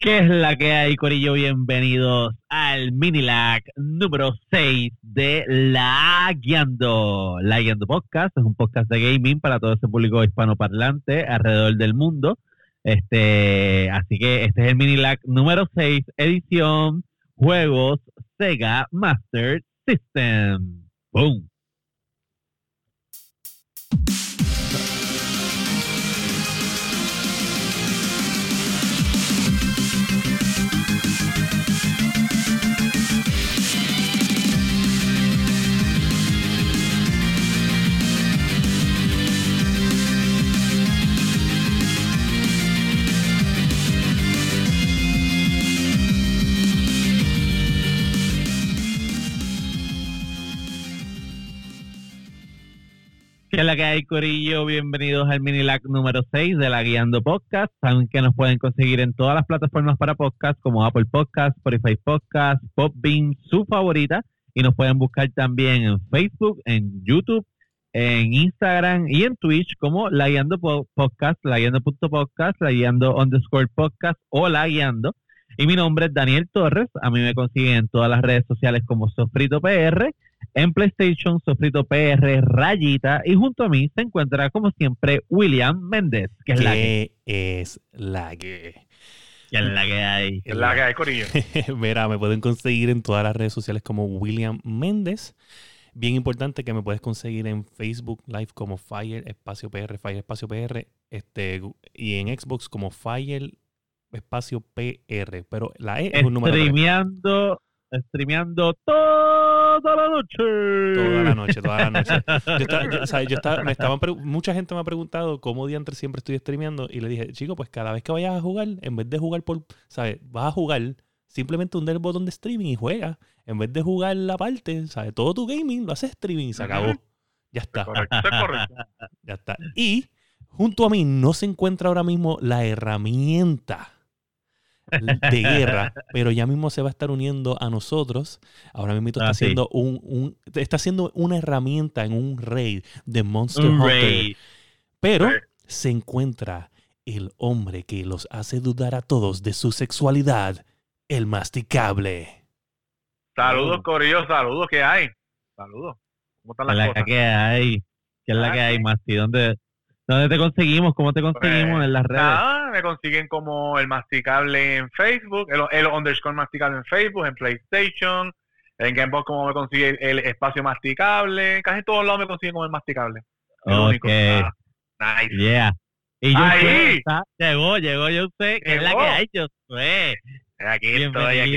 ¿Qué es la que hay, Corillo? Bienvenidos al mini lag número 6 de La Guiando. La Guiando Podcast es un podcast de gaming para todo ese público hispanoparlante alrededor del mundo. Este, así que este es el mini lag número 6, edición Juegos Sega Master System. ¡Boom! ¿Qué es la que hay, Corillo? Bienvenidos al mini lag número 6 de la Guiando Podcast. Saben que nos pueden conseguir en todas las plataformas para podcast, como Apple Podcast, Spotify Podcast, Popbean, su favorita. Y nos pueden buscar también en Facebook, en YouTube, en Instagram y en Twitch como La Guiando Podcast, La Guiando.podcast, La Guiando underscore podcast o La Guiando. Y mi nombre es Daniel Torres. A mí me consiguen en todas las redes sociales como Sofrito PR en PlayStation, Sofrito PR, Rayita, y junto a mí se encuentra, como siempre, William Méndez, que es la que. es la que. Es la que hay. es la que hay, Corillo. Mira, me pueden conseguir en todas las redes sociales como William Méndez. Bien importante que me puedes conseguir en Facebook Live como Fire Espacio PR, Fire Espacio PR, este, y en Xbox como Fire Espacio PR. Pero la E es un número. Streameando, streameando toda la noche. Toda la noche, toda la noche. Yo estaba, yo- o sea, yo estaba- me estaban pre- mucha gente me ha preguntado cómo diantre siempre estoy streameando y le dije, chico, pues cada vez que vayas a jugar, en vez de jugar por, ¿sabes? Vas a jugar, simplemente hunde el botón de streaming y juega. En vez de jugar la parte, ¿sabes? Todo tu gaming lo haces streaming y se acabó. Ya está, Correcto, correcto. ya está. Y junto a mí no se encuentra ahora mismo la herramienta de guerra, pero ya mismo se va a estar uniendo a nosotros. Ahora mismo está Ah, sí. haciendo un, un- está haciendo una herramienta en un raid de Monster Un Hunter. raid. Pero se encuentra el hombre que los hace dudar a todos de su sexualidad, el masticable. Saludos, Corillo, saludos, ¿qué hay? Saludos. ¿Cómo están ¿Qué es las la cosas? que hay? ¿Qué es la que hay. Masti? ¿Dónde, ¿Dónde te conseguimos? ¿Cómo te conseguimos Pues, en las redes? Nada, me consiguen como el masticable en Facebook, el, el underscore masticable en Facebook, en PlayStation, en Gamebox como me consigue el, el espacio masticable, casi en todos lados me consiguen como el masticable. El único. Ok. Ah, nice. Yeah. Y yo Ahí. sé, llegó, llegó, yo sé, que es la que hay, yo sé. Aquí estoy, aquí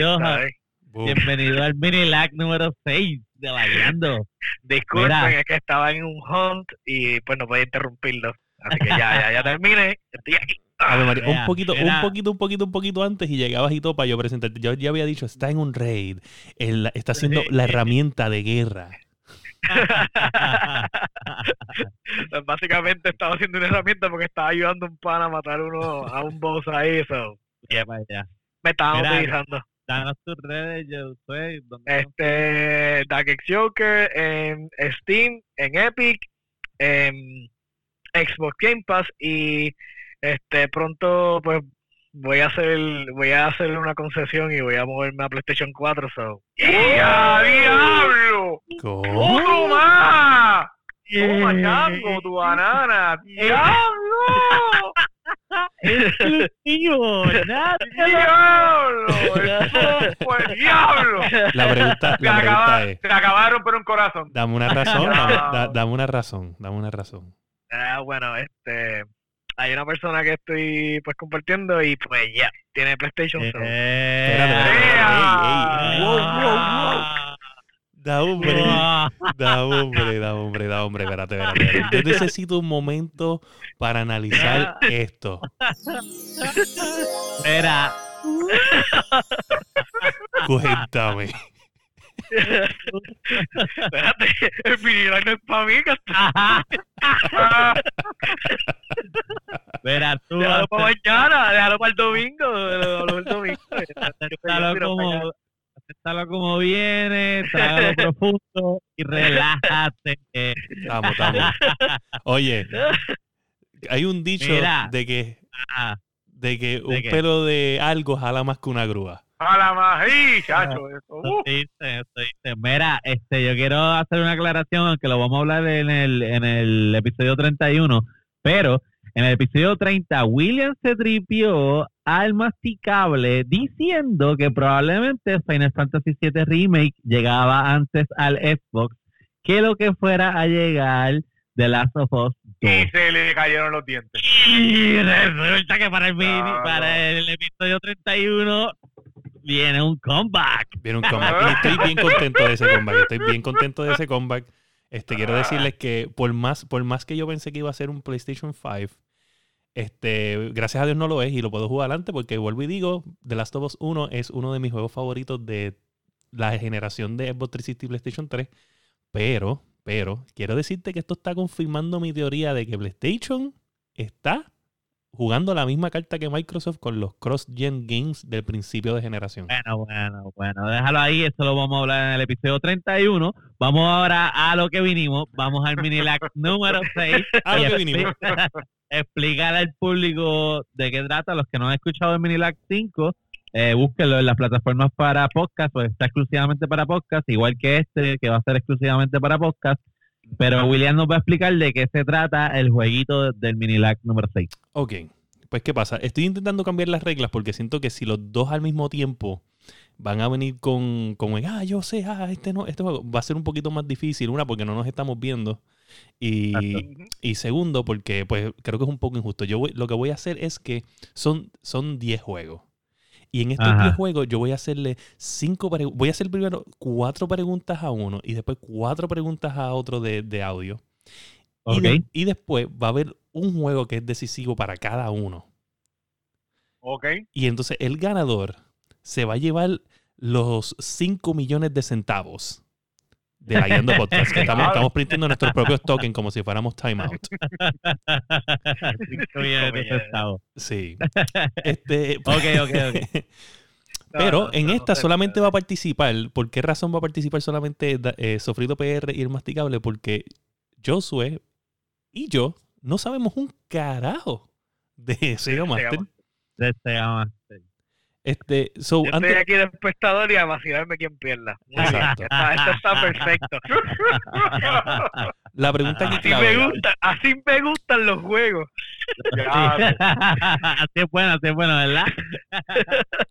a-. Bienvenido al mini lag número 6 de la Guiando. Disculpen, Mira. es que estaba en un hunt y pues no podía interrumpirlo. Así que ya, ya, ya terminé. Estoy aquí. Ave María, Mira, un poquito, un poquito, un poquito, un poquito antes y llegabas y todo para yo presentarte. Yo ya había dicho, está en un raid. Está haciendo la herramienta de guerra. Pues, básicamente estaba haciendo una herramienta porque estaba ayudando a un pan a matar uno a un boss ahí. So. Ya, para allá. Me estaban Mira. utilizando. Danos tus redes, yo. ¿dónde Este, Dark X Joker en Steam, en Epic, en Xbox Game Pass y este pronto pues voy a hacer voy a hacer una concesión y voy a moverme a PlayStation 4 so ¡Ya, diablo! ¿Cómo? ¡Otro más! Yeah. ¡Toma, chango, tu banana! ¡Diablo! Exclusivo, nada. ¡Diablo! ¡Eso fue diablo! La pregunta, Se la acaba, pregunta es, se acaba de romper un corazón. dame una razón, No. dame, da- dame una razón, dame una razón. Ah, bueno este hay una persona que estoy pues compartiendo y pues ya tiene PlayStation. Eh, Espérate, espérate, ¡Ea! ey, ey, wow, wow, wow. Da hombre, da hombre, da hombre, da hombre, espérate, espérate. Yo necesito un momento para analizar esto. Espera, Cuéntame. espérate el vinilo no es para mí que está- espera, tú déjalo para mañana déjalo para el domingo déjalo para el domingo como, acéptalo como viene, trágalo profundo y relájate. Vamos, vamos. Oye, hay un dicho Mira. de que Ah, de que un qué? pelo de algo jala más que una grúa. A la más, ¡y, chacho! Eso, Eso uh. dice, eso dice. Mira, este, yo quiero hacer una aclaración, aunque lo vamos a hablar en el, en el episodio 31, pero en el episodio 30, William se tripió al masticable diciendo que probablemente Final Fantasy VII Remake llegaba antes al Xbox que lo que fuera a llegar de Last of Us 2. Y se le cayeron los dientes. Y resulta que para el, mini- Claro. para el episodio 31 viene un comeback. Viene un comeback. Y estoy bien contento de ese comeback. Estoy bien contento de ese comeback. Este, quiero decirles que por más, por más que yo pensé que iba a ser un PlayStation 5, este, gracias a Dios no lo es y lo puedo jugar antes porque vuelvo y digo, The Last of Us 1 es uno de mis juegos favoritos de la generación de Xbox 360 y PlayStation 3. Pero, pero, quiero decirte que esto está confirmando mi teoría de que PlayStation está jugando la misma carta que Microsoft con los cross-gen games del principio de generación. Bueno, bueno, bueno, déjalo ahí, eso lo vamos a hablar en el episodio 31. Vamos ahora a lo que vinimos, vamos al Minilac número 6. A lo que vinimos. Explicar al público de qué trata, los que no han escuchado el Minilac 5, eh, búsquenlo en las plataformas para podcast, pues está exclusivamente para podcast, igual que este, que va a ser exclusivamente para podcast. Pero William nos va a explicar de qué se trata el jueguito del Minilac número 6. Ok, pues ¿qué pasa? Estoy intentando cambiar las reglas porque siento que si los dos al mismo tiempo van a venir con, con ah, yo sé, ah, este no, este juego va a ser un poquito más difícil. Una, porque no nos estamos viendo. Y, y segundo, porque pues creo que es un poco injusto. Yo voy- lo que voy a hacer es que son, son 10 juegos. Y en estos Ajá. 10 juegos yo voy a hacerle cinco voy a hacer primero cuatro preguntas a uno y después cuatro preguntas a otro de, de audio. Y, ¿Ok? de- y después va a haber un juego que es decisivo para cada uno. Ok. Y entonces el ganador se va a llevar los 5 millones de centavos de la Guiando Podcast. Que estamos, estamos printiendo nuestros propios tokens como si fuéramos timeout. Sí. Este, Ok, ok, ok. Pero No, en no, no esta solamente va a participar. ¿Por qué razón va a participar solamente eh, Sofrito PR y el Masticable? Porque Josué y yo no sabemos un carajo de Sega Master. De Sega Master. Este, so, Yo antes, estoy aquí de espectador y a vacilarme quien pierda. Muy bien, Exacto. está- Esto está perfecto. la pregunta aquí Así clave. me gusta, así me gustan los juegos. Ya, así es bueno, así es bueno, ¿verdad?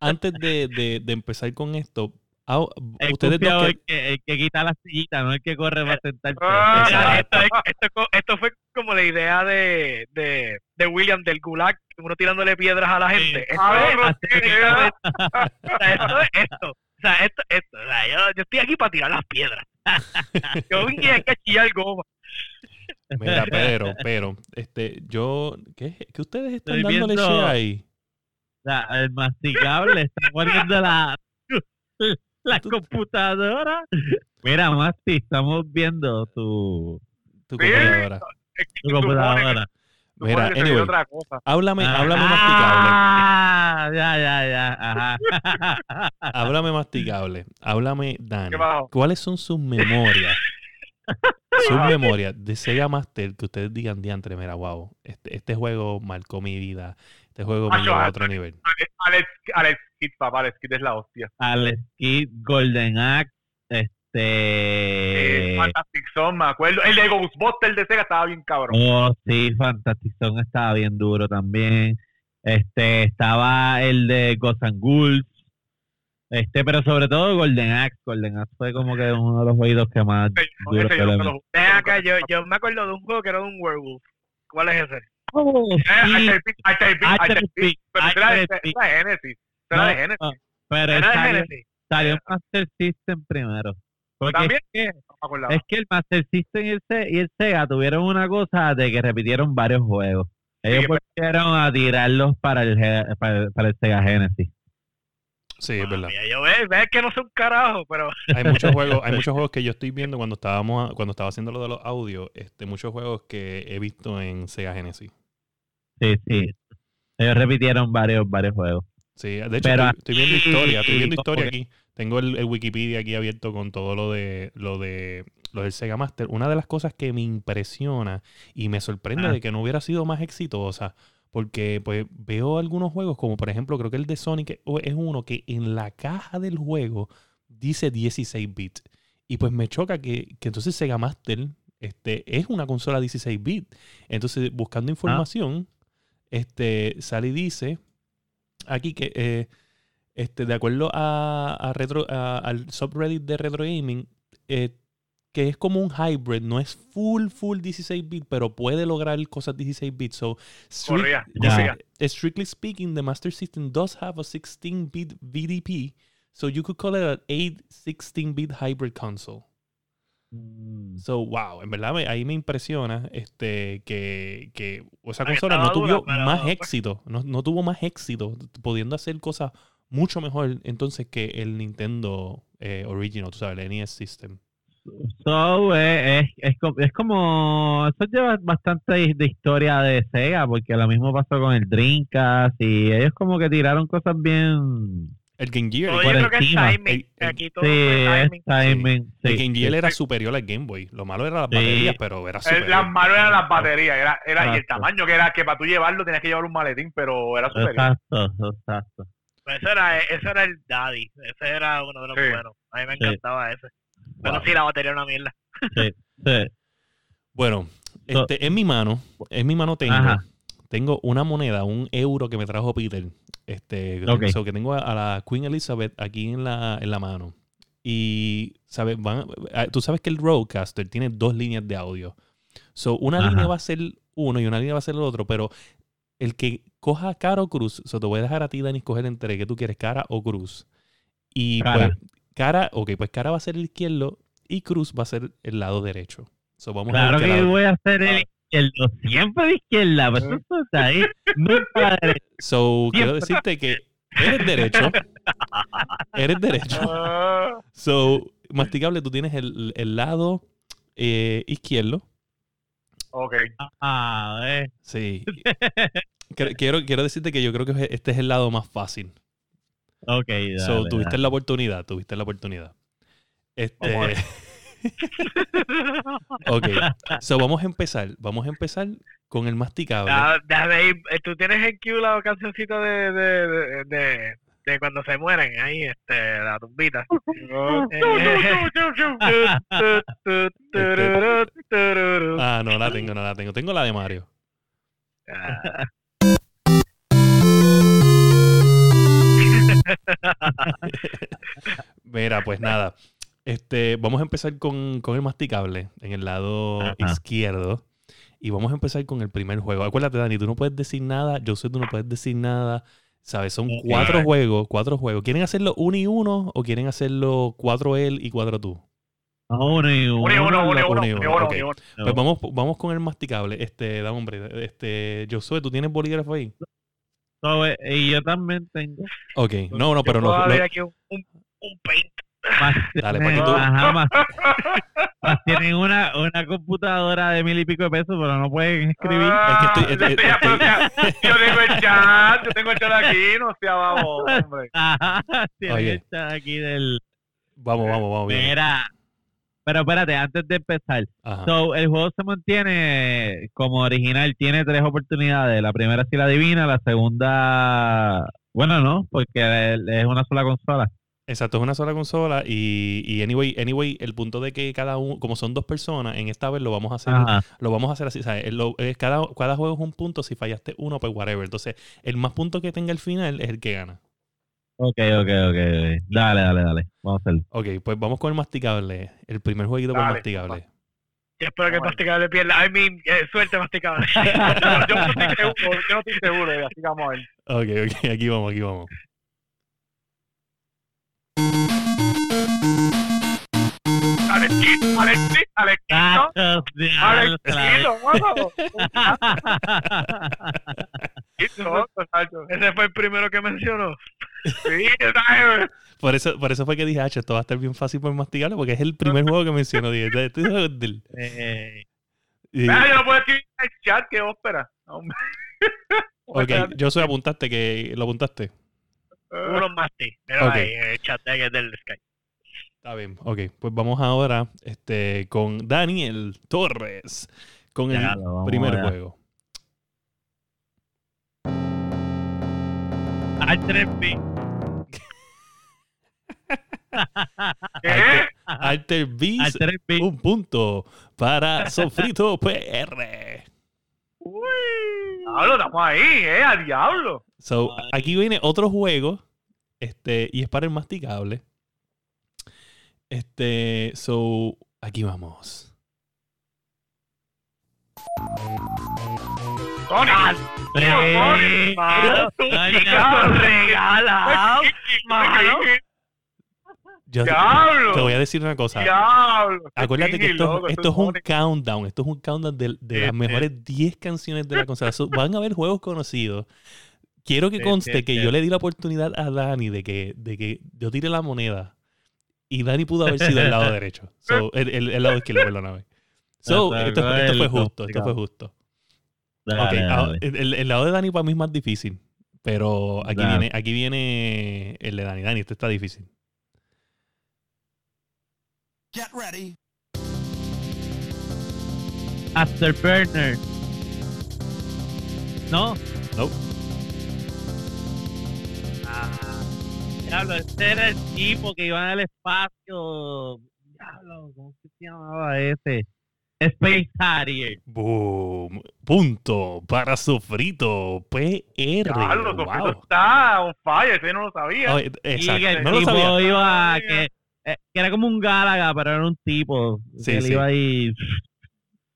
Antes de, de- de empezar con esto, ah, El ustedes que- el que, el que quita la sillita, no el que corre para sentarse. Ah, esto, es- esto, esto fue como la idea de, de, de William del Gulag, uno tirándole piedras a la gente. Esto A ver, es- no sea, esto es esto. O sea, esto, esto. O sea, yo, yo estoy aquí para tirar las piedras. Yo vine aquí a chillar goma. Mira, pero, pero, este, yo, ¿qué, qué ustedes están Estoy dándole viendo- share ahí? O sea, el masticable está poniendo la, la computadora. Mira, Masti, estamos viendo tu, Tu Sí. computadora. tu computadora. Mira, que se anyway. otra cosa. Háblame, háblame Ah, masticable. ya, ya, ya. Ajá. Háblame masticable. Háblame, Dani. ¿Cuáles son sus memorias? sus memorias de Sega Master que ustedes digan, diantre, mira, wow, este, este juego marcó mi vida. Este juego me llevó a Alex. otro nivel. Alex, Alex, Alex Kidd, papá, Alex Kidd es la hostia. Alex Kidd, Golden Axe, Eh. Fantastic Zone, me acuerdo. El de Ghostbusters de Sega estaba bien cabrón. Oh, sí, Fantastic Zone estaba bien duro también. Este, estaba el de Ghosts and Ghouls. Este, pero sobre todo Golden Axe. Golden Axe fue como que uno de los juegos que más Ese- duro que yo le lo- acá, yo, yo me acuerdo de un juego que era de un werewolf. ¿Cuál es ese? Oh, Eh, sí. Pero era de- Genesis. Salió, en Master System primero. Porque ¿También? es que, No es que el Master System y el, Se- y el Sega tuvieron una cosa de que repitieron varios juegos. Ellos Sí, pues. volvieron a tirarlos para el, para el, para el Sega Genesis. Sí, es verdad. Mira, yo ve, ve que no sé un carajo, pero Hay muchos juegos, hay muchos juegos que yo estoy viendo cuando estábamos, cuando estaba haciendo lo de los audios, este, muchos juegos que he visto en Sega Genesis. Sí, sí. Ellos repitieron varios, varios juegos. Sí, de hecho, Pero estoy, estoy viendo historia, estoy viendo historia aquí. Tengo el, el Wikipedia aquí abierto con todo lo de lo de lo del Sega Master. Una de las cosas que me impresiona y me sorprende Ah. de que no hubiera sido más exitosa, Porque pues veo algunos juegos, como por ejemplo, creo que el de Sonic es uno que en la caja del juego dice 16 bits. Y pues me choca que, que entonces Sega Master este, es una consola 16 bits. Entonces, buscando información, este, sale y dice aquí que eh, este, de acuerdo a, retro, al subreddit de Retro Gaming, eh, que es como un hybrid, no es full, full 16 bits, pero puede lograr cosas 16 bits. So, strictly speaking, the Master System does have a 16 bit VDP, so you could call it an 8 16 bit hybrid console. Mm. So, wow, en verdad ahí me impresiona este, que, que esa consola no tuvo más éxito, no, no, tuvo más éxito, pudiendo hacer cosas mucho mejor entonces que el Nintendo eh, Original, tú sabes, el NES System. So, eh, es, es, es, como. Eso lleva bastante de historia de Sega, porque lo mismo pasó con el Dreamcast y ellos como que tiraron cosas bien. El Game Gear. yo creo que es timing. Aquí todo sí, timing. el Game Gear era superior al Game Boy. Lo malo era las baterías, pero era superior. Las malo eran las baterías. Era, era, y el tamaño que era que para tú llevarlo tenías que llevar un maletín, pero era superior. Exacto, exacto. Ese era, ese era el Daddy. Ese era uno de los buenos. A mí me encantaba ese. Pero sí, la batería era una mierda. Sí, sí. Bueno, este, en mi mano, en mi mano tengo, tengo una moneda, un euro que me trajo Peter. Este, que tengo a, la Queen Elizabeth aquí en la, en la mano. Y ¿sabes? Van, ah, tú sabes que el Roadcaster tiene dos líneas de audio. So, una línea va a ser uno y una línea va a ser el otro, pero el que coja cara o cruz, so te voy a dejar a ti, Dani, escoger entre qué tú quieres, cara o cruz. Y pues Cara, ok, pues cara va a ser el izquierdo y cruz va a ser el lado derecho. So, vamos claro a que voy a hacer el izquierdo, siempre de izquierda, pero eso está ahí, nunca derecho. So, quiero decirte que eres derecho. eres derecho. So, masticable, tú tienes el, el lado eh, izquierdo. Ok. Ah, eh. Sí. quiero, quiero decirte que yo creo que este es el lado más fácil. Ok, dale, So, tuviste la oportunidad, tuviste la oportunidad. Este. ok, so vamos a empezar. Vamos a empezar con el masticable. Eh, tú tienes en Q la cancioncita de, de, de, de, cuando se mueren ahí, este, la tumbita. ah, no la tengo, no la tengo. Tengo la de Mario. Mira, pues nada. Este, vamos a empezar con, el masticable en el lado izquierdo. Y vamos a empezar con el primer juego. Acuérdate, Dani, tú no puedes decir nada. Yo sé, tú no puedes decir nada. ¿Sabes? Son cuatro juegos, cuatro juegos. ¿Quieren hacerlo uno y uno o quieren hacerlo cuatro él y cuatro tú? Uno y uno. Uno y uno. Pues vamos, vamos con el masticable. Este, da hombre. Este, Josué, ¿tú tienes bolígrafo ahí? Eh, y yo también tengo. Ok, no, no, pero no. aquí un, un, paint. Dale, para que tú. más, tienen una, una computadora de mil y pico de pesos, pero no pueden escribir. Ah, es que estoy, estoy, yo tengo el chat, yo tengo el chat aquí, no sea vamos, hombre. tienen el chat aquí del. Vamos, vamos, vamos. Bien. Pero espérate, antes de empezar. So, el juego se mantiene como original, tiene tres oportunidades. La primera si la adivina, la segunda, bueno, no, porque es una sola consola. Exacto, es una sola consola y, y anyway, anyway, el punto de que cada uno, como son dos personas, en esta vez lo vamos a hacer, lo vamos a hacer así, ¿sabes? cada, cada juego es un punto, si fallaste uno, pues whatever. Entonces, el más punto que tenga el final es el que gana. Ok, ok, ok. Dale, dale, dale. Vamos a hacerlo. Ok, pues vamos con el masticable. El primer jueguito con el masticable. Yo espero que el masticable pierda. I mean, eh, suerte masticable. yo, no estoy seguro, yo no estoy seguro, así que vamos a ver. Ok, ok, aquí vamos, aquí vamos. Alexito, Alexito, Alexito. Alexito, Ese fue el primero que mencionó. Sí, por eso, por eso fue que dije, esto va a estar bien fácil por masticarlo, porque es el primer juego que mencionó. Dije, eh, y, yo no puedo escribir en el chat que ópera. ok, yo soy apuntaste que lo apuntaste. Uno más sí, pero ahí, el chat del Skype. Está bien, ok. Pues vamos ahora este, con Daniel Torres, con el primer juego. Beast. ¿Qué? Alter Beast, Altered Beast. un punto para Sofrito PR. Diablo, estamos ahí, eh, a diablo. So, aquí viene otro juego. Este, y es para el masticable. Este, so, aquí vamos. Regalado, mano. Yo Diablo. te voy a decir una cosa. Diablo. Acuérdate que esto, loco, esto es un countdown. Esto es un countdown de, de Sí, las mejores 10 canciones de la consola. So, van a haber juegos conocidos. Quiero que Sí, conste que yo le di la oportunidad a Dani de que, de que yo tire la moneda y Dani pudo haber sido el lado derecho. So, el, el- el lado izquierdo, perdóname. So, esto, esto fue justo, esto fue justo. Dale, ah, el, el- el lado de Dani para mí es más difícil. Pero aquí Dale. viene, aquí viene el de Dani. Dani, este está difícil. Get ready. Afterburner. ¿No? Nope. Ah, diablo, ese era el tipo que iba en el espacio. Diablo, ¿cómo se llamaba ese? Space Harrier. Boom. Punto para Sofrito PR. Diablo, Wow. Sofrito está on fire, ese no lo sabía. Oh, Y exacto. que el No lo tipo sabía. iba Sabía. que, eh, que era como un Gálaga, pero era un tipo. Sí, que él sí. iba ahí.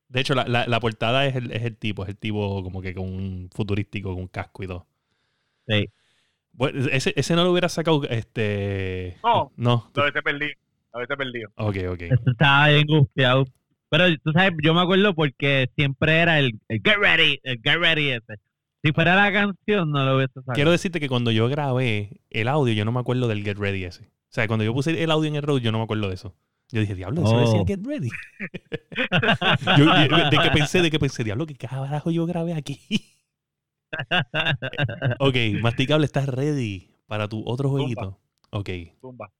De hecho, la, la, la portada es el, es el tipo, es el tipo como que con un futurístico, con un casco y todo. Sí. Bueno, ese, ese no lo hubiera sacado, este... No. No. Lo haberte perdido. Lo haberte perdido. Ok, ok. Eso estaba bien gufiado. Pero tú sabes, yo me acuerdo porque siempre era el, el Get Ready, el Get Ready ese. Si fuera la canción, no lo hubiese sacado. Quiero decirte que cuando yo grabé el audio, yo no me acuerdo del Get Ready ese. O sea, cuando yo puse el audio en el road, yo no me acuerdo de eso. Yo dije, diablo, eso Oh. decía Get Ready. Yo- yo- de que pensé, de que pensé, diablo, ¿qué carajo yo grabé aquí? ok, Masticable, ¿estás ready para tu otro jueguito? Ok. Zumba.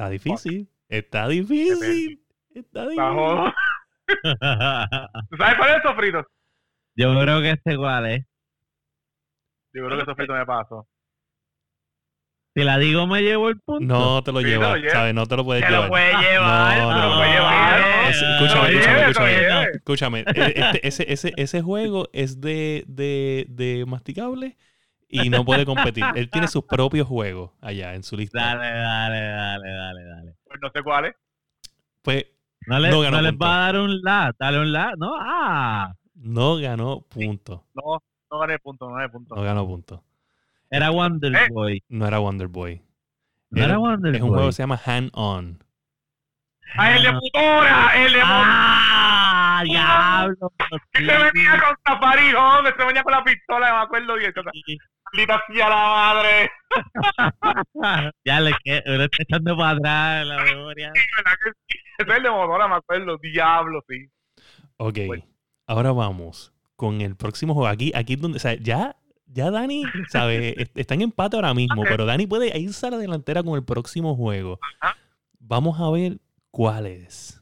Está difícil. Está difícil. Está difícil. ¿Tú sabes cuál es Sofrito? yo creo que ese igual es. Yo creo que Sofrito me pasó. Si la digo, me llevo el punto. No te lo Sí, te llevas, lo lleva. ¿sabes? No te lo puedes lo llevar. puede llevar. No, Te no, lo no. puede llevar. Escúchame, escúchame, escúchame. Escúchame, e- este- ese, ese, ese, juego es de, de, de y no puede competir. Él tiene sus propios juegos allá en su lista. Dale, dale, dale, dale, dale. Pues no sé cuál es. Pues No, le, No no, les punto. va a dar un la. Dale un la. No, ah. no ganó punto. No, no gané punto, no gané punto. No ganó punto. Era Wonder Eh. Boy. No era Wonder Boy. No era Wonder es un Boy. juego que se llama Hand On. ¡Ah, el de motora! ¡El de motora! ¡Ah! ¡Diablo! Que se venía con Safari Home, se venía con la pistola, me acuerdo bien. Sí. Maldita sea la madre. ya le que uno está echando para atrás en la memoria. Sí, ¿verdad que sí? Ese es el de motora, me acuerdo. Diablo, sí. Ok. Bueno. Ahora vamos con el próximo juego. Aquí, aquí es donde, o sea, ya, ya Dani, ¿sabe? Est- Está en empate ahora mismo, pero Dani puede irse a la delantera con el próximo juego. Ajá. Vamos a ver cuál es.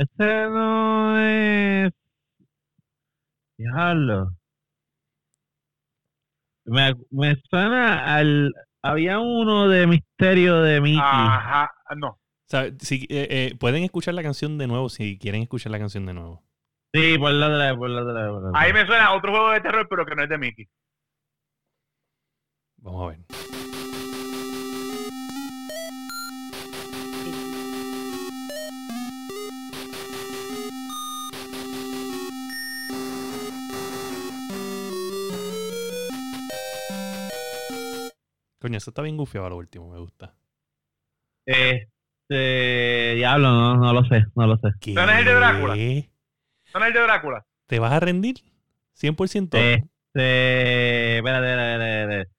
Ese no es. Diablo. Me, me suena al. Había uno de misterio de Mickey. Ajá, no. O sea, si, eh, eh, pueden escuchar la canción de nuevo si quieren escuchar la canción de nuevo. Sí, por la otra vez, por la otra Ahí me suena a otro juego de terror, pero que no es de Mickey. Vamos a ver. Coño, eso está bien gufiado a lo último, me gusta. Este. Diablo, no, no lo sé, no lo sé. ¿Qué? ¿No es el de Drácula? ¿Son el de Drácula? ¿Te vas a rendir? 100%. Este, espérate, espérate, espérate.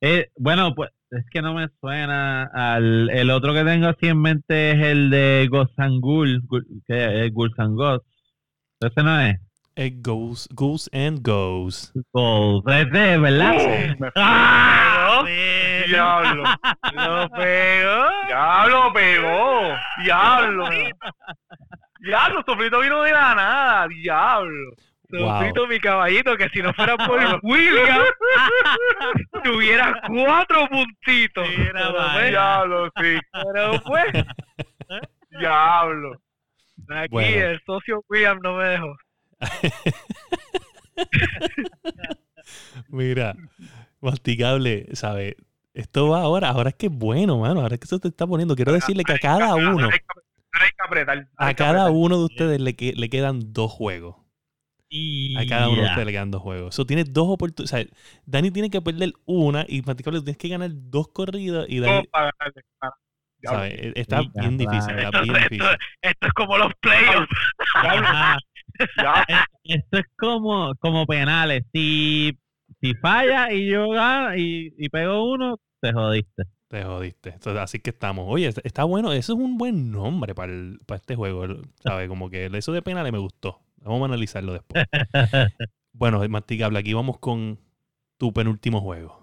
Eh, bueno, pues es que no me suena al el otro que tengo así en mente es el de Ghoul- que es Ghosts. Ese no es. It goes, goes and goes. Ghost, ese, ¿verdad? Uh, me- ¡Ah! Diablo. Lo pegó. Diablo, pegó. Diablo. Diablo, Sofrito vino de la nada. Diablo. Wow. Sofrito, mi caballito, que si no fuera por William, tuviera cuatro puntitos. Mira, pues, Diablo, sí. pero pues, Diablo. aquí Bueno. el socio William no me dejó. Mira, masticable, ¿sabes? Esto va ahora, ahora es que es bueno, mano. Ahora es que eso te está poniendo. Quiero decirle que a cada uno, a cada uno de ustedes le, que- le quedan dos juegos. A cada uno de ustedes le quedan dos juegos. Eso tienes dos oportunidades. O sea, Dani tiene que perder una y Masticable tú tienes que ganar dos corridas y Dani. ¿sabes? E- Está bien difícil, caray. está bien Esto, difícil. esto es como los playoffs. Ya. Esto es como, como penales. Si, si falla y yo gano y, y pego uno, te jodiste. Te jodiste. Entonces, así que estamos. Oye, está- está bueno. Eso es un buen nombre para, el- para este juego. ¿Sabes? Como que eso de penales me gustó. Vamos a analizarlo después. Bueno, Masticable, aquí vamos con tu penúltimo juego.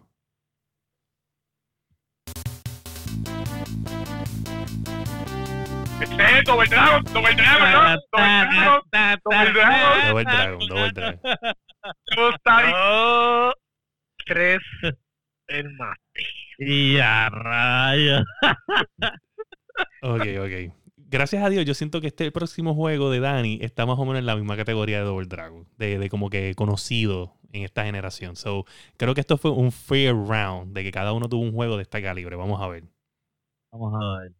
Double Dragon, Double Dragon, ¿no? Double Dragon, Double Dragon. Double Dragon, Double Dragon. Tres, el más. Y a rayos. Ok, ok. Gracias a Dios, yo siento que este próximo juego de Dani está más o menos en la misma categoría de Double Dragon. De, de como que conocido en esta generación. So, creo que esto fue un fair round. De que cada uno tuvo un juego de este calibre. Vamos a ver. Vamos a ver.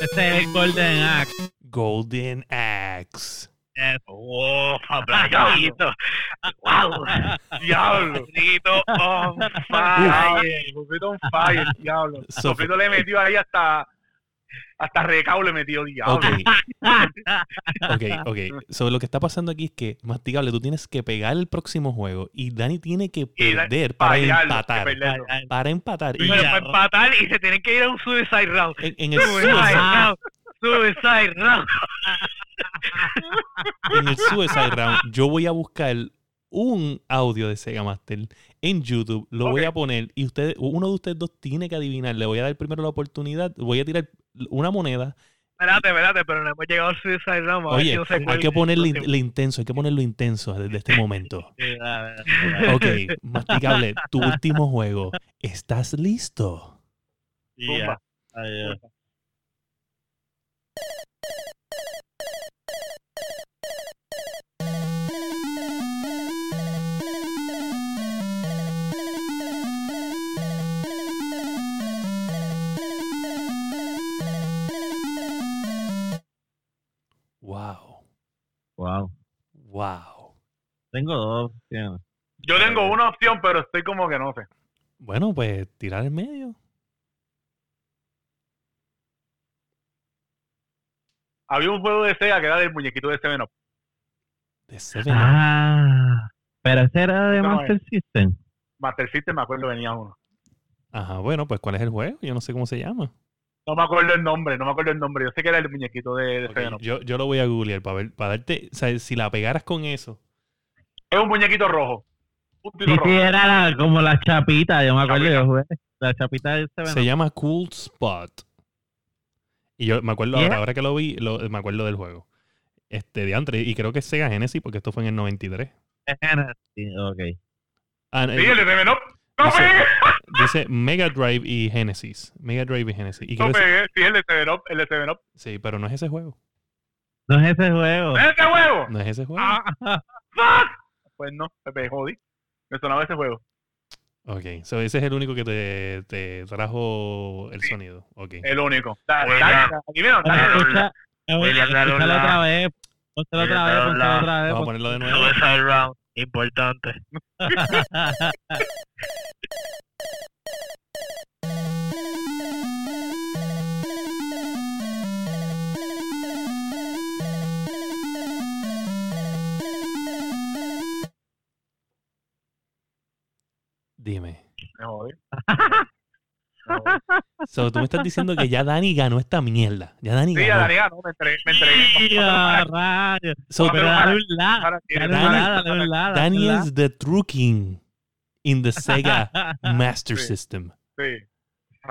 Este es el Golden Axe. Golden Axe. ¡Oh, playito! ¡Wow! Diablo. Sofrito on Diablo. fire. Sofrito on fire, diablo. Sof- Sofrito le metió ahí hasta. Hasta recao le metió, diablo. Ok, ok, ok. So, lo que está pasando aquí es que, Masticable, tú tienes que pegar el próximo juego y Dani tiene que perder para Fallarlo, empatar. que perderlo. Para empatar. Y para empatar y se tienen que ir a un suicide round. en, en el Suicide suicide, round. Suicide round. en el Suicide Round, yo voy a buscar un audio de Sega Master en YouTube, lo voy a poner y ustedes, uno de ustedes dos tiene que adivinar. Le voy a dar primero la oportunidad, voy a tirar una moneda. Espérate, espérate, pero no hemos llegado al suicide round. Oye, no hay que ponerlo in- lo intenso, hay que ponerlo intenso desde este momento. Ok, Masticable, tu último juego. ¿Estás listo? Zumba. Wow, Wow. wow. Tengo dos opciones. Yo tengo una opción, pero estoy como que no sé. Bueno, pues tirar en medio. Había un juego de Sega que era del muñequito de Seven Up. De Seven Up. Ah, pero ese era de No, Master System. Master System, me acuerdo, venía uno. Ajá, bueno, pues ¿cuál es el juego? Yo no sé cómo se llama. No me acuerdo el nombre, no me acuerdo el nombre. Yo sé que era el muñequito de, de yo, yo lo voy a googlear para ver, para darte, o sea, si la pegaras con eso. Es un muñequito rojo. Un Sí, rojo. sí, era la- como la chapita, yo me acuerdo, Chapita. yo jugué. La chapita de Seven Se llama Cool Spot. Y yo me acuerdo ahora, ahora que lo vi, lo- me acuerdo del juego. Este, de antes, y creo que es Sega Genesis porque esto fue en el 93. Sí, ok. Ah, Sí, el de Seven Up. ¡No Dice- Mega Drive y Genesis. Mega Drive y Genesis. Y No pegué. Sí, el de Seven Up. El de Seven Up. sí, pero no es ese juego. No es ese juego. ¿Es este juego? No es ese juego. Ah, fuck. Pues no, me jodí. Me sonaba ese juego. Ok, so ese es el único que te, te trajo el Sí. sonido. Ok. El único. Dale, dale. una- otra vez. Póntelo otra vez, póntelo otra vez. Vamos a ponerlo de nuevo. Round. Importante. Dime. Me jodí. So, tú me estás diciendo que ya Dani ganó esta mierda. Ya Dani Sí, ya ganó. Dani ganó, me entregué. Me entregué. Ya, rayos. So, Pero dale un la. Ahora sí, Dale un Dani- la, dale un la. dale Dani un la. is the true king in the Sega Master Sí. System. Sí.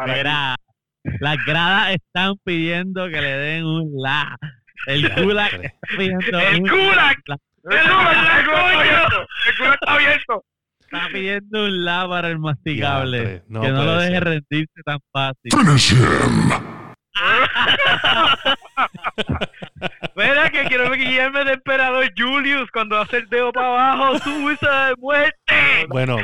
Mira, las gradas están pidiendo que le den un la. El Kulak está pidiendo ¡El un Kulak! la. El culo está abierto. El culo está abierto. Está pidiendo un la para el masticable. No que no lo deje ser. rendirse tan fácil. Mira que quiero guiarme de emperador Julius cuando hace el dedo para abajo, suiza de muerte. Bueno,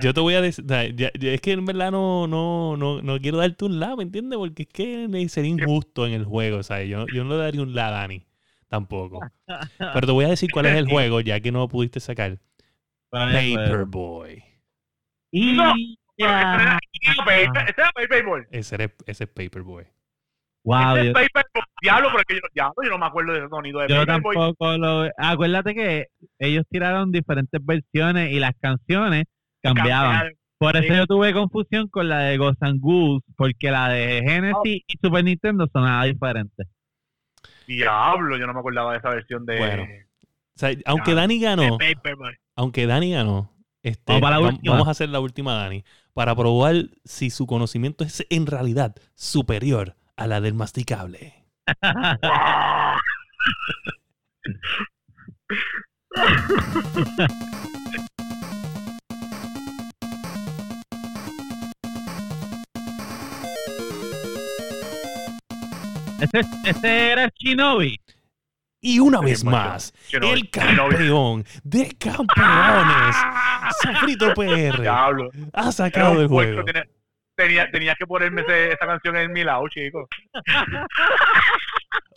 yo te voy a decir, es que en verdad no, no, no, no quiero darte un la, ¿me entiendes? Porque es que sería injusto en el juego, ¿sabes? Yo, yo no le daría un la a Dani, tampoco. Pero te voy a decir cuál es el juego, ya que no pudiste sacar. Paperboy. Y No. ya. Ese ese es el béisbol. Ese, era- ese es Paperboy. Wow, Ese yo, es béisbol. Diablo, porque yo, diablo, yo no me acuerdo de ese sonido de yo béisbol. tampoco lo. Acuérdate que ellos tiraron diferentes versiones y las canciones cambiaban. Por eso Sí. yo tuve confusión con la de Ghost and Goose, porque la de Genesis y Super Nintendo sonaba diferente. Diablo, yo no me acordaba de esa versión de. Bueno. O sea, aunque. Dani ganó, aunque Dani ganó, este, Vamos para la vamos a hacer la última, Dani, para probar si su conocimiento es en realidad superior a la del masticable. ese, ese era Shinobi. Y una Sí, vez más, el campeón de campeones, Sofrito PR, Diablo. ha sacado un del puerco, juego. tenía- Tenía, tenías que ponerme ese- esa canción en mi lado, chico.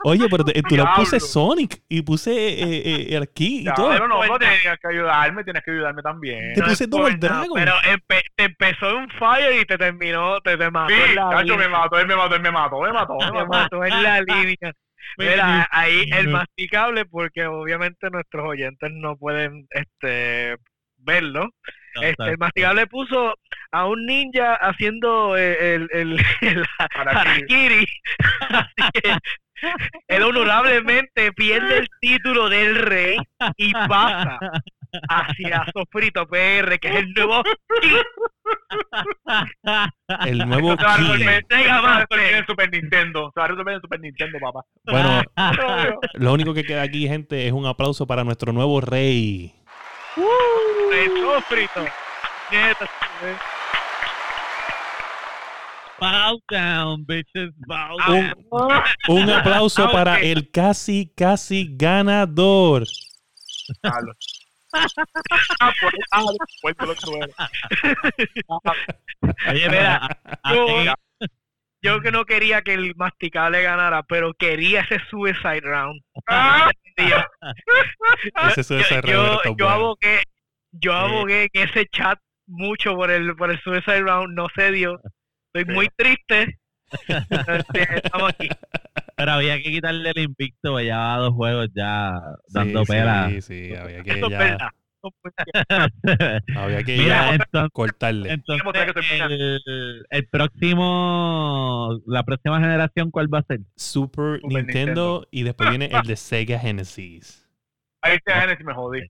Oye, pero te- tú le puse. Sonic y puse eh, eh, el aquí y Ya, todo. pero no, no, tenías que ayudarme, tienes que ayudarme también. Te No puse Double importa, Dragon. Pero empe- te empezó en fire y te terminó, te, te mató Sí, en la cacho, línea. me mató, él me mató, él me mató, me mató, me mató en la línea. Mira, ahí el masticable, porque obviamente nuestros oyentes no pueden este verlo. Este, el masticable puso a un ninja haciendo eh, el, el, el, harakiri. Así que él honorablemente pierde el título del rey y pasa hacia Sofrito PR, que es el nuevo. El nuevo Se va a resolver, Super Nintendo. Se va a resolver en Super Nintendo, papá. Bueno, lo único que queda aquí, gente, es un aplauso para nuestro nuevo rey. Rey Sofrito. Neta, eh. Bow down, bitches, bow Un, down. un aplauso Ah, para el casi, casi ganador. Ah. Oye, Mira, yo- que no quería que el masticable ganara, pero quería ese suicide round. Ah, Yo, Ese es ese yo, rey, yo, yo abogué, yo Sí. abogué en ese chat mucho por el por el suicide round, no se dio. Estoy Sí. muy triste. Este, Estamos aquí. Pero había que quitarle el invicto, pues ya dos juegos ya dando sí, pela. Sí, sí, había que ya, había que Mira, ya entonces, cortarle. entonces el, el próximo, la próxima generación, ¿cuál va a ser? Super, Super Nintendo, Nintendo. y después viene el de Sega Genesis. Ahí está Genesis, me jodí.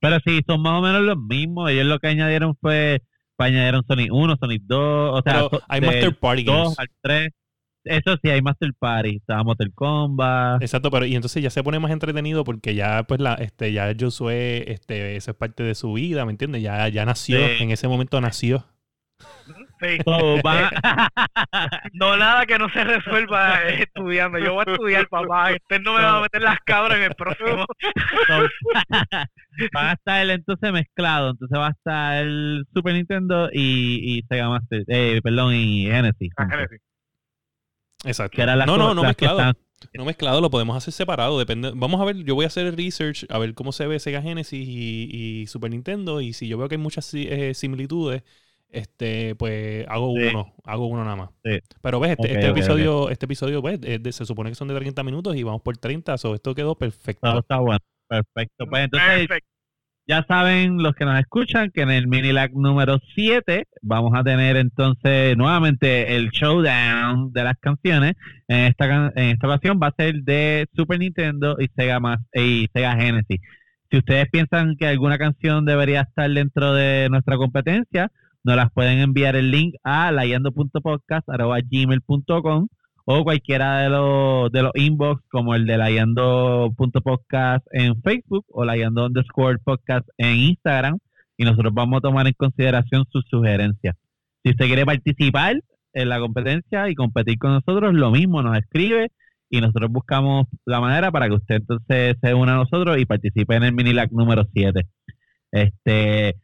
Pero sí, son más o menos los mismos. Ellos lo que añadieron fue, añadieron Sonic 1, Sonic 2, o sea, so- hay Master Party 2 Games. al 3. Eso sí, hay Master Party, está Mortal Kombat. Exacto, pero y entonces ya se pone más entretenido porque ya pues la este ya Josué este eso es parte de su vida, ¿me entiendes? Ya ya nació, Sí. en ese momento nació. Sí. No nada que no se resuelva estudiando. Yo voy a estudiar, papá. Usted no me va a meter las cabras en el próximo. van a estar el entonces mezclado. Entonces va a estar el Super Nintendo y, y Sega Master, eh, perdón, y Genesis. Ah, Genesis. Exacto. que eran las no, no, no mezclado. están- No mezclado, lo podemos hacer separado. Depende. Vamos a ver, yo voy a hacer el research, a ver cómo se ve Sega Genesis y, y Super Nintendo. Y si yo veo que hay muchas eh, similitudes, este, pues hago Sí. uno, hago uno nada más. Sí. Pero ves, este, este episodio, este episodio, ves, es de- se supone que son de 30 minutos y vamos por 30, so esto quedó perfecto. Todo está bueno. Perfecto. Pues entonces Perfecto. Ya saben los que nos escuchan que en el Minilac número 7 vamos a tener entonces nuevamente el showdown de las canciones. En esta, en esta ocasión va a ser de Super Nintendo y Sega, más, y Sega Genesis. Si ustedes piensan que alguna canción debería estar dentro de nuestra competencia, nos las pueden enviar el link a layando.podcast.gmail.com o cualquiera de los de los inbox como el de layando.podcast en Facebook o layando underscore podcast en Instagram y nosotros vamos a tomar en consideración sus sugerencias. Si usted quiere participar en la competencia y competir con nosotros, lo mismo, nos escribe y nosotros buscamos la manera para que usted entonces se una a nosotros y participe en el Minilac número 7. Este,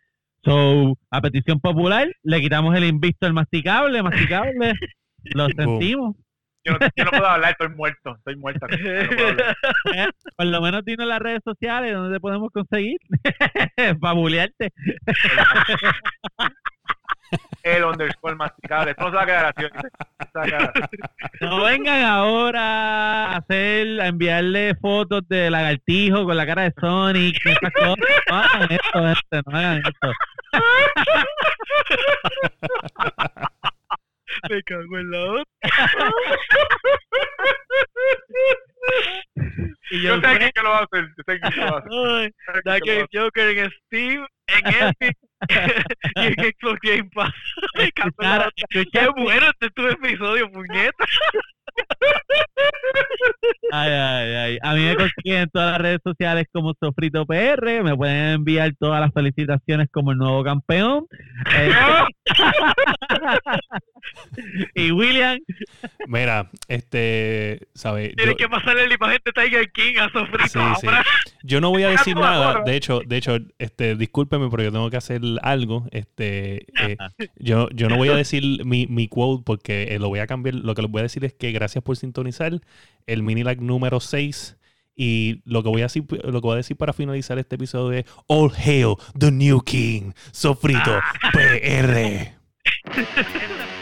so, a petición popular, le quitamos el invicto al masticable, masticable, lo sentimos. Yo no, yo no puedo hablar, estoy muerto, estoy muerto. aquí, no. Eh, Por lo menos dinos las redes sociales donde te podemos conseguir para bulearte. El underscore masticable. Esto no se va a quedar así. ¿oíste? Se va a quedar así. No vengan ahora a hacer, a enviarle fotos de lagartijo con la cara de Sonic, y esas cosas. No hagan esto, gente, no hagan esto. Me cago en la otra. Y Yo yo sé que lo va a hacer. Yo sé que lo hacer. Ay, Game Joker en Steam, en Epic y en Xbox Game Pass. Me cago en la otra. Qué bueno este es tu episodio, puñeta. Ay, ay, ay. A mí me consiguen en todas las redes sociales como Sofrito PR. Me pueden enviar todas las felicitaciones como el nuevo campeón. Eh, y William, Mira, este, ¿sabes? Tienes Yo, que pasarle la imagen de Tiger King a Sofrito Sí, sí. yo no voy a decir nada. De hecho, de hecho, este, discúlpeme, pero yo tengo que hacer algo. Este, eh, yo, yo no voy a decir mi, mi quote porque eh, lo voy a cambiar. Lo que les voy a decir es que gracias por sintonizar el Minilag número 6. Y lo que voy a decir, lo que voy a decir para finalizar este episodio es All Hail the New King, Sofrito PR. En la